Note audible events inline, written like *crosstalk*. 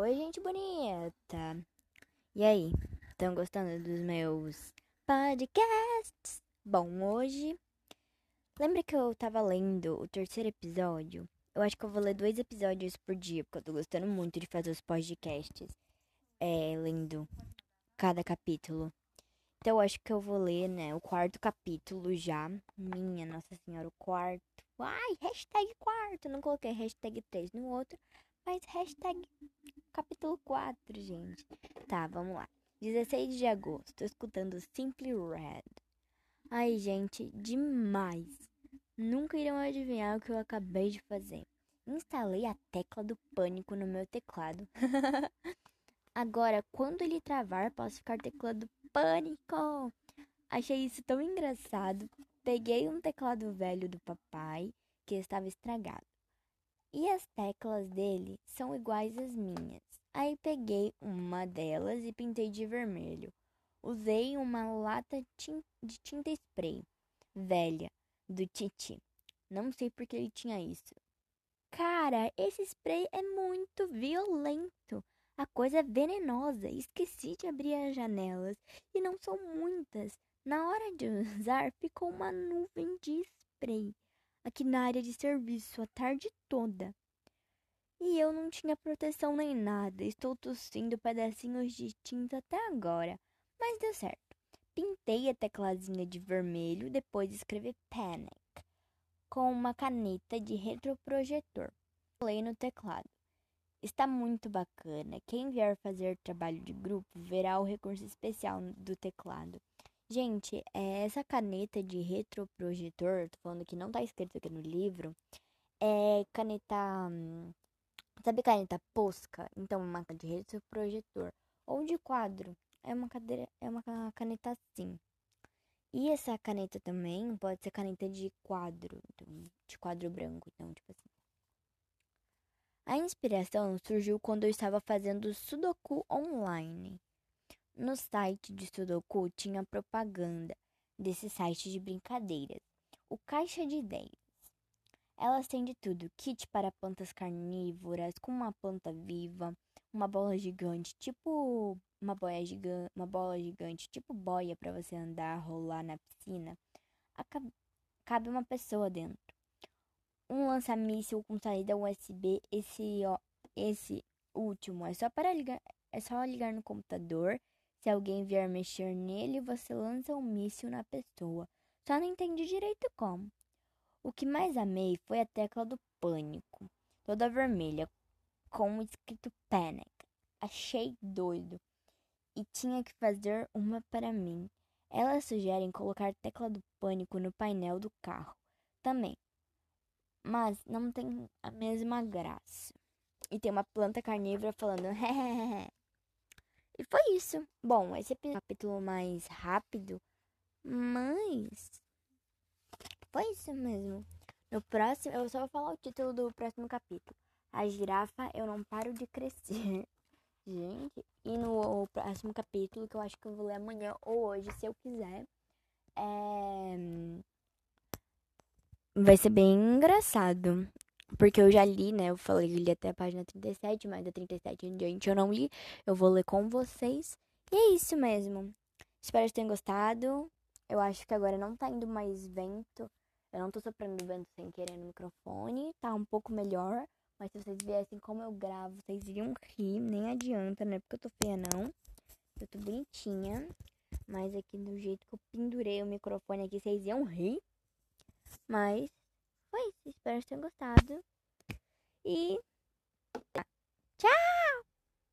Oi, gente bonita! E aí, estão gostando dos meus podcasts? Bom, hoje. Lembra que eu tava lendo o terceiro episódio? Eu acho que eu vou ler dois episódios por dia, porque eu tô gostando muito de fazer os podcasts. É, lendo cada capítulo. Então, eu acho que eu vou ler, né, o quarto capítulo já. Minha Nossa Senhora, o quarto. Ai, hashtag quarto. Não coloquei hashtag 3 no outro. Mas hashtag capítulo 4, gente. Tá, vamos lá. 16 de agosto, tô escutando Simply Red. Ai, gente, demais. Nunca irão adivinhar o que eu acabei de fazer. Instalei a tecla do pânico no meu teclado. *laughs* Agora, quando ele travar, posso ficar teclado pânico. Achei isso tão engraçado. Peguei um teclado velho do papai que estava estragado. E as teclas dele são iguais às minhas. Aí peguei uma delas e pintei de vermelho. Usei uma lata de tinta spray velha do Titi. Não sei porque ele tinha isso. Cara, esse spray é muito violento. A coisa é venenosa. Esqueci de abrir as janelas e não são muitas. Na hora de *laughs* usar, ficou uma nuvem de spray aqui na área de serviço a tarde toda. E eu não tinha proteção nem nada. Estou tossindo pedacinhos de tinta até agora. Mas deu certo. Pintei a teclazinha de vermelho, depois escrevi Panic com uma caneta de retroprojetor. Falei no teclado. Está muito bacana. Quem vier fazer trabalho de grupo verá o recurso especial do teclado. Gente, é, essa caneta de retroprojetor, tô falando que não tá escrito aqui no livro, é caneta. Hum, sabe caneta posca? Então, uma de retroprojetor. Ou de quadro. É uma, cadeira, é uma caneta assim. E essa caneta também pode ser caneta de quadro, então, de quadro branco, então, tipo assim. A inspiração surgiu quando eu estava fazendo Sudoku online. No site de Sudoku tinha propaganda desse site de brincadeiras, o Caixa de Ideias. Elas têm de tudo: kit para plantas carnívoras, com uma planta viva, uma bola gigante, tipo uma boia gigante, uma bola gigante, tipo boia para você andar, rolar na piscina. Cabe uma pessoa dentro. Um lança-míssil com saída USB, esse ó, esse último é só para ligar, é só ligar no computador se alguém vier mexer nele, você lança um míssil na pessoa. Só não entendi direito como. O que mais amei foi a tecla do pânico, toda vermelha, com o escrito Panic. Achei doido. E tinha que fazer uma para mim. Elas sugerem colocar tecla do pânico no painel do carro também. Mas não tem a mesma graça. E tem uma planta carnívora falando. *laughs* E foi isso. Bom, esse é o capítulo mais rápido, mas foi isso mesmo. No próximo, eu só vou falar o título do próximo capítulo. A girafa, eu não paro de crescer. *laughs* Gente, e no próximo capítulo, que eu acho que eu vou ler amanhã ou hoje, se eu quiser, é... vai ser bem engraçado. Porque eu já li, né? Eu falei, eu li até a página 37, mas da 37 em diante eu não li. Eu vou ler com vocês. E é isso mesmo. Espero que tenham gostado. Eu acho que agora não tá indo mais vento. Eu não tô soprando vento sem querer no microfone. Tá um pouco melhor. Mas se vocês viessem como eu gravo, vocês iriam rir. Nem adianta, né? Porque eu tô feia, não. Eu tô bonitinha. Mas aqui do jeito que eu pendurei o microfone aqui, vocês iam rir. Mas foi isso. Espero que tenham gostado. E tchau!